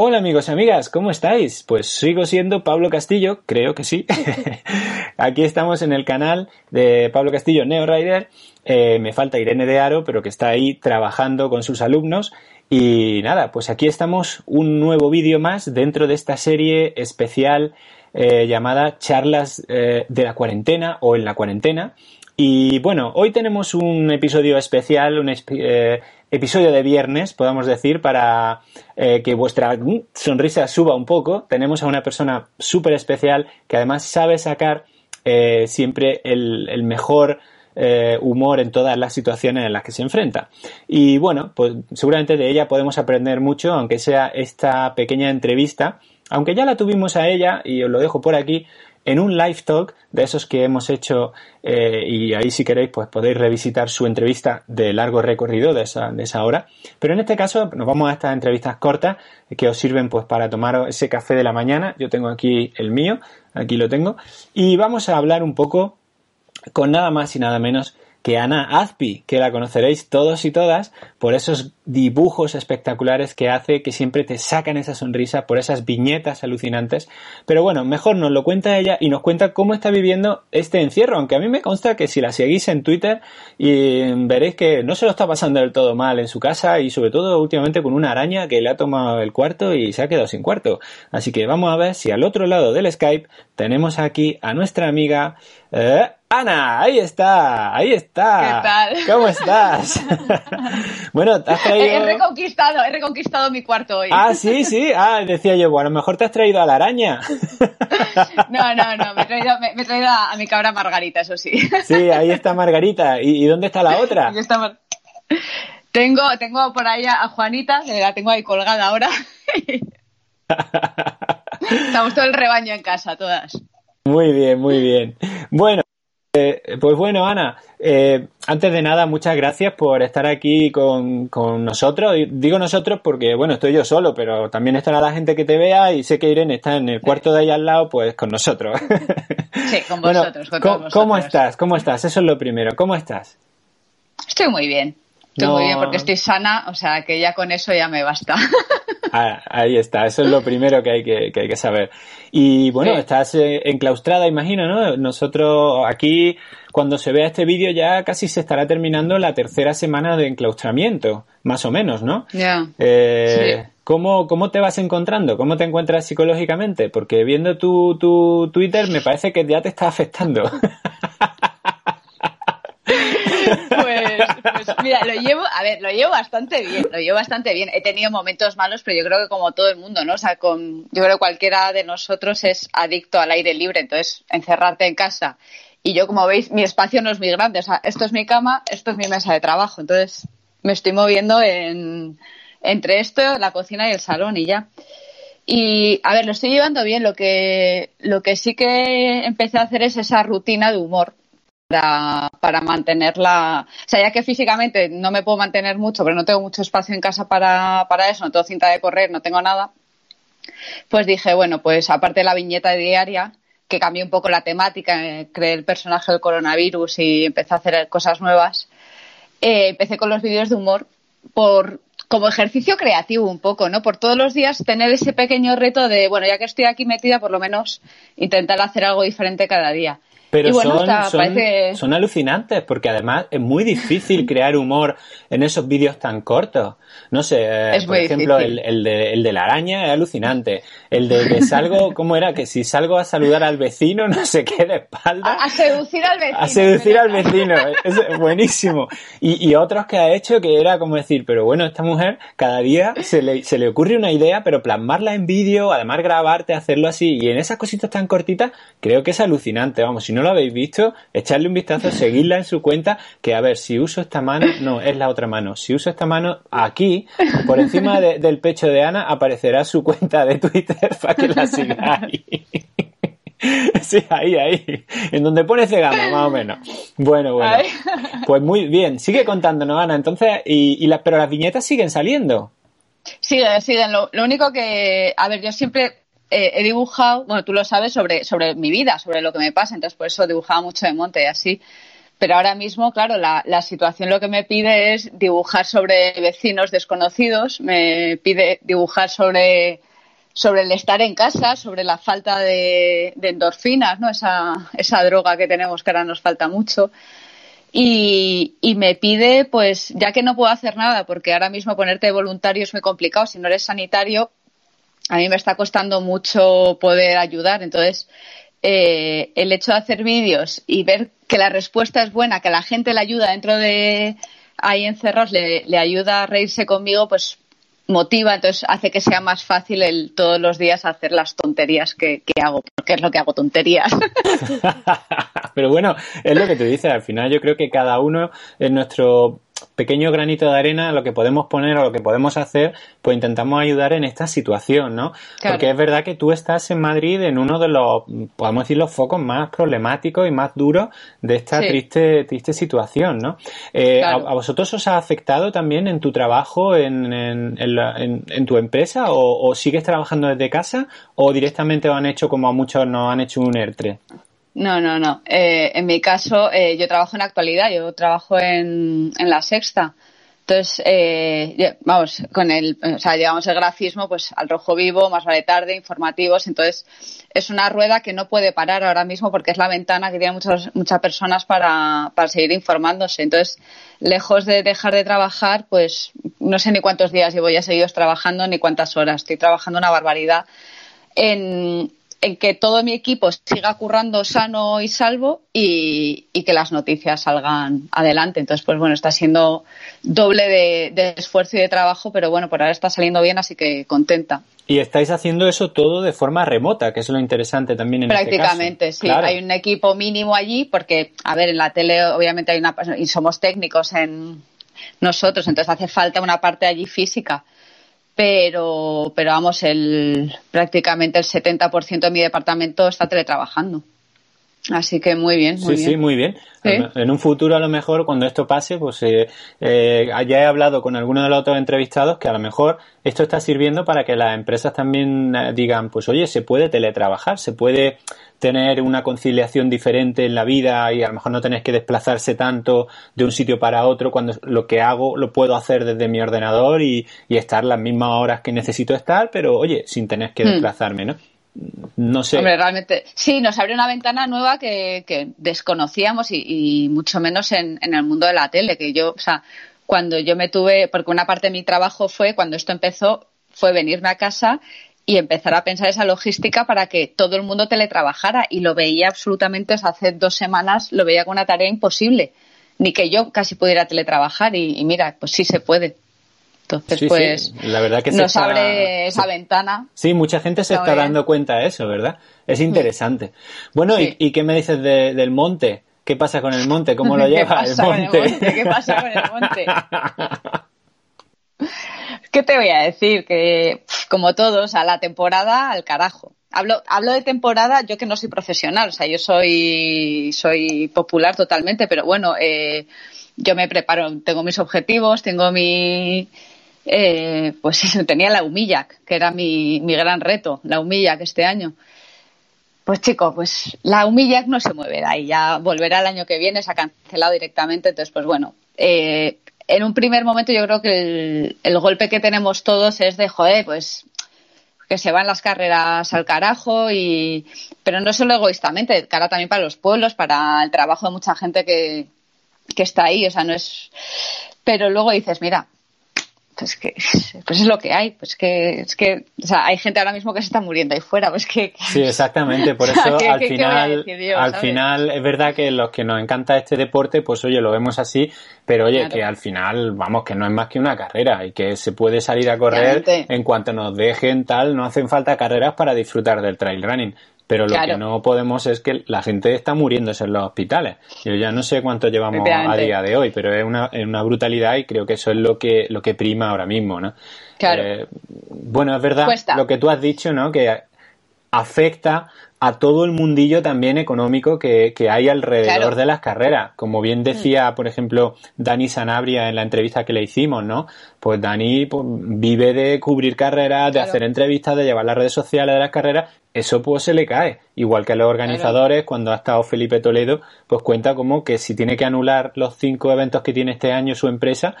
Hola amigos y amigas, ¿cómo estáis? Pues sigo siendo Pablo Castillo, creo que sí. Aquí estamos en el canal de Pablo Castillo Neo Rider. Eh, me falta Irene de Aro, pero que está ahí trabajando con sus alumnos. Y nada, pues aquí estamos un nuevo vídeo más dentro de esta serie especial eh, llamada Charlas eh, de la cuarentena o en la cuarentena. Y bueno, hoy tenemos un episodio especial, un episodio de viernes, podamos decir, para eh, que vuestra sonrisa suba un poco. Tenemos a una persona súper especial que además sabe sacar eh, siempre el, mejor eh, humor en todas las situaciones en las que se enfrenta. Y bueno, pues seguramente de ella podemos aprender mucho, aunque sea esta pequeña entrevista. Aunque ya la tuvimos a ella, y os lo dejo por aquí, en un live talk de esos que hemos hecho eh, y ahí si queréis pues podéis revisitar su entrevista de largo recorrido de esa, de esa hora. Pero en este caso nos vamos a estas entrevistas cortas que os sirven pues para tomar ese café de la mañana. Yo tengo aquí el mío, aquí lo tengo. Y vamos a hablar un poco con nada más y nada menos que Ana Azpi, que la conoceréis todos y todas por esos dibujos espectaculares que hace, que siempre te sacan esa sonrisa, por esas viñetas alucinantes. Pero bueno, mejor nos lo cuenta ella y nos cuenta cómo está viviendo este encierro, aunque a mí me consta que si la seguís en Twitter y veréis que no se lo está pasando del todo mal en su casa y sobre todo últimamente con una araña que le ha tomado el cuarto y se ha quedado sin cuarto. Así que vamos a ver si al otro lado del Skype tenemos aquí a nuestra amiga eh, Ana, ahí está, ahí está. ¿Qué tal? ¿Cómo estás? bueno, te has traído... He reconquistado, he reconquistado mi cuarto hoy. Ah, sí, sí. Ah, decía yo, bueno, mejor te has traído a la araña. no, no, no, me he traído, me, he traído a, mi cabra Margarita, eso sí. sí, ahí está Margarita. ¿Y, dónde está la otra? Tengo, tengo por ahí a Juanita, que la tengo ahí colgada ahora. Estamos todo el rebaño en casa, todas. Muy bien, muy bien. Bueno, eh, pues bueno, Ana, eh, antes de nada, muchas gracias por estar aquí con, nosotros. Digo nosotros porque, bueno, estoy yo solo, pero también estará la gente que te vea y sé que Irene está en el cuarto de ahí al lado, pues con nosotros. Sí, con vosotros. ¿cómo, estás? ¿Cómo estás? Eso es lo primero. ¿Cómo estás? Estoy muy bien. Estoy muy bien porque estoy sana, o sea que ya con eso ya me basta. Ah, ahí está, eso es lo primero que hay que, que hay que saber. Y bueno, estás eh, enclaustrada, imagino, ¿no? Nosotros aquí, cuando se vea este vídeo, ya casi se estará terminando la tercera semana de enclaustramiento, más o menos, ¿no? Ya. Eh, ¿cómo, ¿Cómo te vas encontrando? ¿Cómo te encuentras psicológicamente? Porque viendo tu, tu Twitter me parece que ya te está afectando. Pues, pues, mira, lo llevo, a ver, lo llevo bastante bien, lo llevo bastante bien. He tenido momentos malos, pero yo creo que como todo el mundo, ¿no? O sea, con, yo creo que cualquiera de nosotros es adicto al aire libre, entonces encerrarte en casa. Y yo, como veis, mi espacio no es muy grande, o sea, esto es mi cama, esto es mi mesa de trabajo, entonces me estoy moviendo en, entre esto, la cocina y el salón y ya. Y, a ver, lo estoy llevando bien. Lo que, lo que sí que empecé a hacer es esa rutina de humor para, mantenerla. O sea, ya que físicamente no me puedo mantener mucho, pero no tengo mucho espacio en casa para, para eso, no tengo cinta de correr, no tengo nada, pues dije, bueno, pues aparte de la viñeta diaria, que cambié un poco la temática, eh, creé el personaje del coronavirus y empecé a hacer cosas nuevas, eh, empecé con los vídeos de humor por como ejercicio creativo un poco, ¿no? Por todos los días tener ese pequeño reto de, bueno, ya que estoy aquí metida, por lo menos intentar hacer algo diferente cada día. Pero son, son, alucinantes, porque además es muy difícil crear humor en esos vídeos tan cortos. No sé, eh, por ejemplo, el, el, de, el de la araña es alucinante. El de que salgo, ¿cómo era? Que si salgo a saludar al vecino, no sé qué, de espalda. A, seducir al vecino. A seducir al vecino, es buenísimo. Y, y otros que ha hecho que era como decir, pero bueno, esta mujer cada día se le, se le ocurre una idea, pero plasmarla en vídeo, además grabarte, hacerlo así, y en esas cositas tan cortitas, creo que es alucinante. Vamos, si no lo habéis visto, echarle un vistazo, seguirla en su cuenta, que a ver, si uso esta mano, no, es la otra mano. Si uso esta mano, aquí, por encima del pecho de Ana, aparecerá su cuenta de Twitter para que la sigáis. Sí, ahí, ahí. En donde pone Cegama, más o menos. Bueno, bueno. Pues muy bien. Sigue contándonos, Ana. Entonces, y, las, pero las viñetas siguen saliendo. Siguen, siguen. Lo, lo único que, a ver, yo siempre eh, he dibujado, bueno, tú lo sabes, sobre, sobre mi vida, sobre lo que me pasa, entonces por eso dibujaba mucho de monte y así. Pero ahora mismo, claro, la, la situación lo que me pide es dibujar sobre vecinos desconocidos, me pide dibujar sobre sobre el estar en casa, sobre la falta de, endorfinas, ¿no? Esa, esa droga que tenemos que ahora nos falta mucho. Y, y, me pide, pues, ya que no puedo hacer nada, porque ahora mismo ponerte voluntario es muy complicado, si no eres sanitario, a mí me está costando mucho poder ayudar. Entonces, eh, el hecho de hacer vídeos y ver que la respuesta es buena, que la gente le ayuda dentro de ahí encerrados, le, ayuda a reírse conmigo, pues motiva, entonces hace que sea más fácil el todos los días hacer las tonterías que, que hago, porque es lo que hago, tonterías. Pero bueno, es lo que tú dices, al final yo creo que cada uno en nuestro pequeño granito de arena, lo que podemos poner o lo que podemos hacer, pues intentamos ayudar en esta situación, ¿no? Porque es verdad que tú estás en Madrid en uno de los, podemos decir, los focos más problemáticos y más duros de esta triste, triste situación, ¿no? Eh, a, vosotros os ha afectado también en tu trabajo, en, en, tu empresa, o, o, sigues trabajando desde casa, o directamente lo han hecho como a muchos nos han hecho un ERTRE? No, no, no. Eh, en mi caso, eh, yo trabajo en actualidad, yo trabajo en, en la sexta. Entonces, eh, vamos, con el, o sea, llevamos el grafismo pues al rojo vivo, más vale tarde, informativos. Entonces, es una rueda que no puede parar ahora mismo porque es la ventana que tienen muchas, muchas personas para, para seguir informándose. Entonces, lejos de dejar de trabajar, pues no sé ni cuántos días llevo ya seguidos trabajando ni cuántas horas. Estoy trabajando una barbaridad en, en que todo mi equipo siga currando sano y salvo y, que las noticias salgan adelante. Entonces, pues bueno, está siendo doble de, esfuerzo y de trabajo, pero bueno, por ahora está saliendo bien, así que contenta. Y estáis haciendo eso todo de forma remota, que es lo interesante también en este Prácticamente, sí. Hay un equipo mínimo allí, porque, a ver, en la tele obviamente hay una... y somos técnicos en nosotros, entonces hace falta una parte allí física pero, pero vamos, el, prácticamente el 70% de mi departamento está teletrabajando. Así que muy bien. Muy sí, bien. sí, muy bien. En un futuro, a lo mejor, cuando esto pase, pues eh, eh, ya he hablado con algunos de los otros entrevistados que a lo mejor esto está sirviendo para que las empresas también eh, digan, pues oye, se puede teletrabajar, se puede tener una conciliación diferente en la vida y a lo mejor no tenés que desplazarse tanto de un sitio para otro cuando lo que hago lo puedo hacer desde mi ordenador y, estar las mismas horas que necesito estar, pero oye, sin tener que hmm. desplazarme, ¿no? No sé. Hombre, realmente, sí, nos abre una ventana nueva que, desconocíamos y, mucho menos en, en, el mundo de la tele, que yo, o sea, cuando yo me tuve, porque una parte de mi trabajo fue, cuando esto empezó, fue venirme a casa y empezar a pensar esa logística para que todo el mundo teletrabajara y lo veía absolutamente, hace dos semanas lo veía como una tarea imposible, ni que yo casi pudiera teletrabajar y, mira, pues sí se puede. Entonces, pues La verdad que nos abre esa ventana. Sí, mucha gente se está dando cuenta de eso, ¿verdad? Es interesante. Bueno, ¿y, qué me dices del monte? ¿Qué pasa con el monte? ¿Cómo lo lleva el monte? ¿Qué pasa con el monte? ¿Qué te voy a decir? Que, como todos, a la temporada al carajo. Hablo, hablo de temporada, yo que no soy profesional, o sea, yo soy, soy popular totalmente, pero bueno, eh, yo me preparo, tengo mis objetivos, tengo mi, eh, pues tenía la Humillac, que era mi, mi gran reto, la Humillac este año. Pues chico, pues la Humillac no se mueve de ahí, ya volverá el año que viene, se ha cancelado directamente, entonces pues bueno, eh, en un primer momento yo creo que el, golpe que tenemos todos es de, joder, pues que se van las carreras al carajo y pero no solo egoístamente, cara también para los pueblos, para el trabajo de mucha gente que, que está ahí, o sea, no es pero luego dices, mira, pues que pues es lo que hay pues que es que o sea, hay gente ahora mismo que se está muriendo ahí fuera pues que, sí exactamente por eso al final al final es verdad que los que nos encanta este deporte pues oye lo vemos así pero oye que al final vamos que no es más que una carrera y que se puede salir a correr en cuanto nos dejen tal no hacen falta carreras para disfrutar del trail running pero lo que no podemos es que la gente está muriéndose en los hospitales. Yo ya no sé cuánto llevamos a día de hoy, pero es una, es una brutalidad y creo que eso es lo que, lo que prima ahora mismo, ¿no? Claro. Eh, bueno, es verdad lo que tú has dicho, ¿no? Que afecta a todo el mundillo también económico que, que hay alrededor de las carreras. Como bien decía, por ejemplo, Dani Sanabria en la entrevista que le hicimos, ¿no? Pues Dani pues, vive de cubrir carreras, de hacer entrevistas, de llevar las redes sociales de las carreras eso pues se le cae. Igual que a los organizadores, cuando ha estado Felipe Toledo, pues cuenta como que si tiene que anular los cinco eventos que tiene este año su empresa,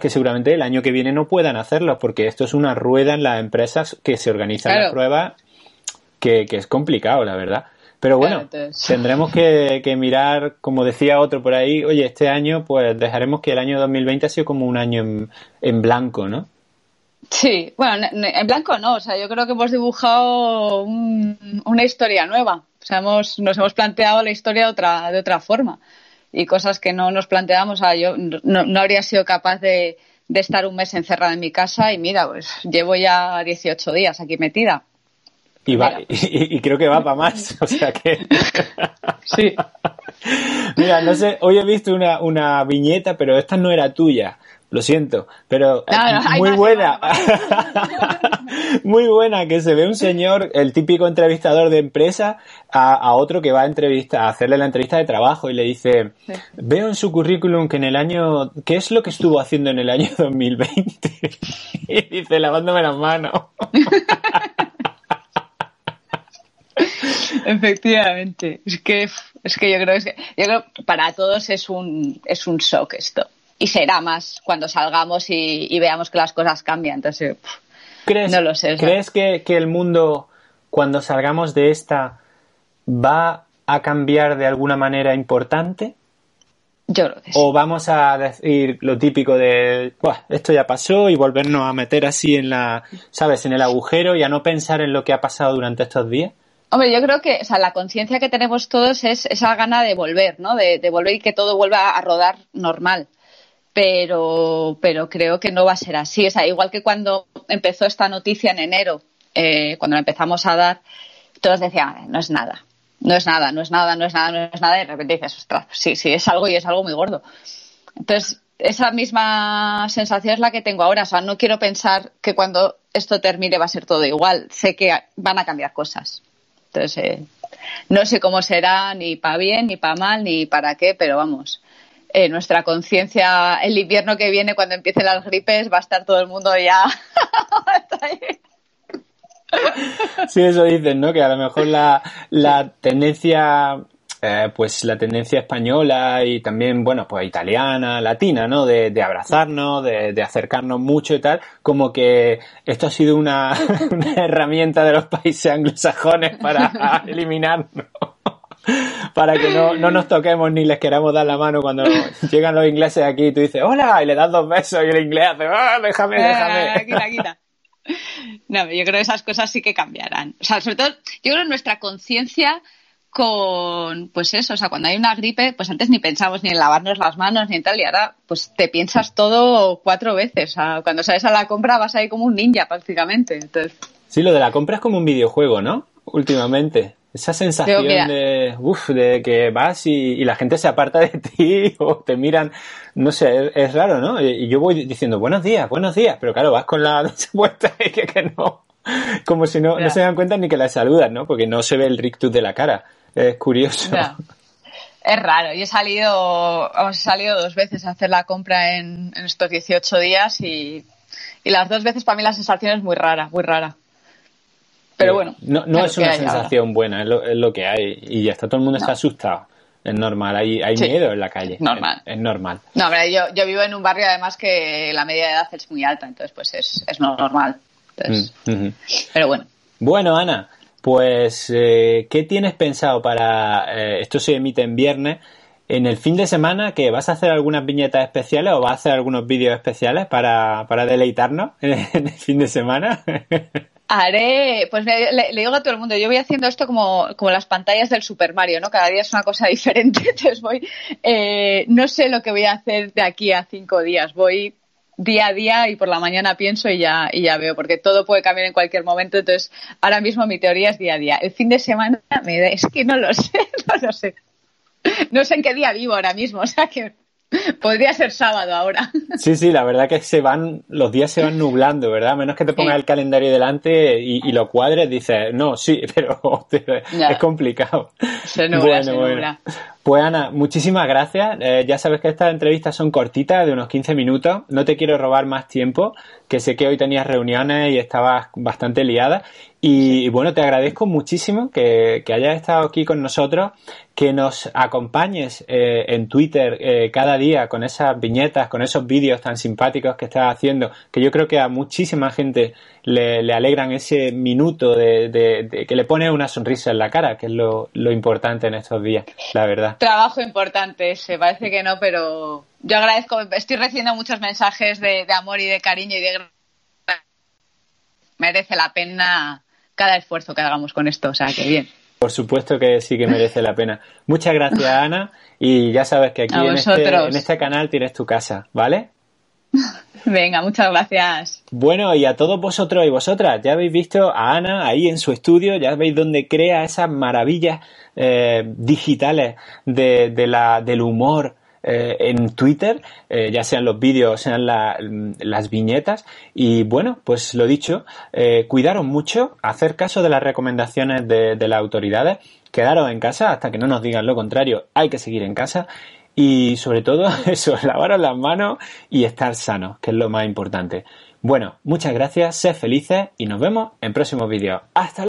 que seguramente el año que viene no puedan hacerlo, porque esto es una rueda en las empresas que se organizan las pruebas que, que es complicado, la verdad. Pero bueno, entonces- tendremos que, que mirar, como decía otro por ahí, oye, este año pues dejaremos que el año 2020 ha sido como un año en, en blanco, ¿no? Sí, bueno, en blanco no, o sea, yo creo que hemos dibujado un- una historia nueva, o sea, hemos, nos hemos planteado la historia de otra, de otra forma y cosas que no nos planteamos, o sea, yo no, no habría sido capaz de, de estar un mes encerrada en mi casa y mira, pues llevo ya 18 días aquí metida. Y, va, y, y creo que va para más, o sea que... Sí. Mira, no sé, hoy he visto una, una viñeta, pero esta no era tuya. Lo siento, pero No, no, hay muy buena. muy buena que se ve un señor, el típico entrevistador de empresa, a, a otro que va a entrevista, a hacerle la entrevista de trabajo y le dice, Sí. veo en su currículum que en el año, ¿qué es lo que estuvo haciendo en el año 2020? y dice, lavándome las manos. Efectivamente. Es que, es que yo creo que yo creo para todos es un, es un shock esto. Y será más cuando salgamos y, y veamos que las cosas cambian. Entonces, pff, ¿Crees, No lo sé. ¿crees que, que el mundo, cuando salgamos de esta, va a cambiar de alguna manera importante? yo creo que sí. ¿O vamos a decir lo típico de, "Buah, esto ya pasó y volvernos a meter así en la, sabes, en el agujero y a no pensar en lo que ha pasado durante estos días? Hombre, yo creo que o sea, la conciencia que tenemos todos es esa gana de volver, ¿no? De, de volver y que todo vuelva a rodar normal. Pero, pero creo que no va a ser así. O sea, igual que cuando empezó esta noticia en enero, eh, cuando la empezamos a dar, todos decían, "Eh, no es nada, no es nada, no es nada, no es nada, no es nada. Y de repente dices, ostras, sí, sí, es algo y es algo muy gordo. Entonces, esa misma sensación es la que tengo ahora. O sea, no quiero pensar que cuando esto termine va a ser todo igual. Sé que van a cambiar cosas. Entonces, eh, no sé cómo será ni para bien, ni para mal, ni para qué, pero vamos. eh, nuestra conciencia, el invierno que viene, cuando empiecen las gripes, va a estar todo el mundo ya. Sí, eso dicen, ¿no? Que a lo mejor la, la tendencia, eh, pues la tendencia española y también, bueno, pues italiana, latina, ¿no? De, de abrazarnos, de, de acercarnos mucho y tal, como que esto ha sido una, una herramienta de los países anglosajones para eliminarnos. Para que no, no nos toquemos ni les queramos dar la mano cuando llegan los ingleses aquí y tú dices, hola, y le das dos besos y el inglés hace, ah, déjame, déjame. Eh, quita, quita. No, yo creo que esas cosas sí que cambiarán. O sea, sobre todo, yo creo que nuestra conciencia con, pues eso, o sea, cuando hay una gripe, pues antes ni pensamos ni en lavarnos las manos ni en tal, y ahora pues te piensas todo cuatro veces. O sea, cuando sales a la compra vas ahí como un ninja prácticamente. Entonces, Sí, lo de la compra es como un videojuego, ¿no? Últimamente. Esa sensación de, uf, de que vas y, y la gente se aparta de ti o te miran, no sé, es, es raro, ¿no? Y, yo voy diciendo buenos días, buenos días, pero claro, vas con la puesta y que, que no, como si no, no se dan cuenta ni que la saludas, ¿no? Porque no se ve el rictus de la cara. Es curioso. es raro. Yo he salido, vamos, he salido dos veces a hacer la compra en, en estos 18 días y, y las dos veces para mí la sensación es muy rara, muy rara. Pero Eh, bueno. No, no es ¿qué una ahora? sensación buena, es lo, es lo que hay. Y ya está, todo el mundo está asustado. Es normal, hay, hay Sí. miedo en la calle. Normal. Es, es normal. No, hombre, yo, yo vivo en un barrio además que la media de edad es muy alta, entonces pues es, es normal. Entonces, Mm. Pero bueno. Bueno, Ana, pues, eh, ¿qué tienes pensado para... eh, esto se emite en viernes. En el fin de semana, que vas a hacer algunas viñetas especiales o vas a hacer algunos vídeos especiales para, deleitarnos en el fin de semana? Haré, pues le digo a todo el mundo, yo voy haciendo esto como, como las pantallas del Super Mario, ¿no? Cada día es una cosa diferente, entonces voy, eh, no sé lo que voy a hacer de aquí a cinco días, voy día a día y por la mañana pienso y ya, y ya veo, porque todo puede cambiar en cualquier momento, entonces ahora mismo mi teoría es día a día. El fin de semana me da, es que no lo sé, no lo sé. No sé en qué día vivo ahora mismo, o sea que podría ser sábado ahora. Sí, sí, la verdad que se van, los días se van nublando, ¿verdad? A menos que te pongas Sí. el calendario delante y, y lo cuadres, dices, no, sí, pero, es complicado. Se nubla, se nubla. Pues Ana, muchísimas gracias. Eh, ya sabes que estas entrevistas son cortitas, de unos 15 minutos. No te quiero robar más tiempo, que sé que hoy tenías reuniones y estabas bastante liada. Y, bueno, te agradezco muchísimo que, hayas estado aquí con nosotros, que nos acompañes eh, en Twitter eh, cada día con esas viñetas, con esos vídeos tan simpáticos que estás haciendo, que yo creo que a muchísima gente le, alegran ese minuto de, que le pone una sonrisa en la cara, que es lo, importante en estos días, la verdad. Trabajo importante ese, parece que no, pero yo agradezco, estoy recibiendo muchos mensajes de, de amor y de cariño y de merece la pena cada esfuerzo que hagamos con esto. O sea, que bien. Por supuesto que sí que merece la pena. Muchas gracias, Ana. Y ya sabes que aquí en este, en este canal tienes tu casa, ¿vale? Venga, muchas gracias. Bueno, y a todos vosotros y vosotras, ya habéis visto a Ana ahí en su estudio, ya veis dónde crea esas maravillas eh, digitales de, la, del humor, eh, en Twitter, eh, ya sean los vídeos, sean las viñetas. Y bueno, pues lo dicho, eh, cuidaros mucho, hacer caso de las recomendaciones de, de las autoridades, quedaros en casa hasta que no nos digan lo contrario, hay que seguir en casa. Y sobre todo eso, lavaros las manos y estar sanos, que es lo más importante. Bueno, muchas gracias, sed felices y nos vemos en próximos vídeos. Hasta luego.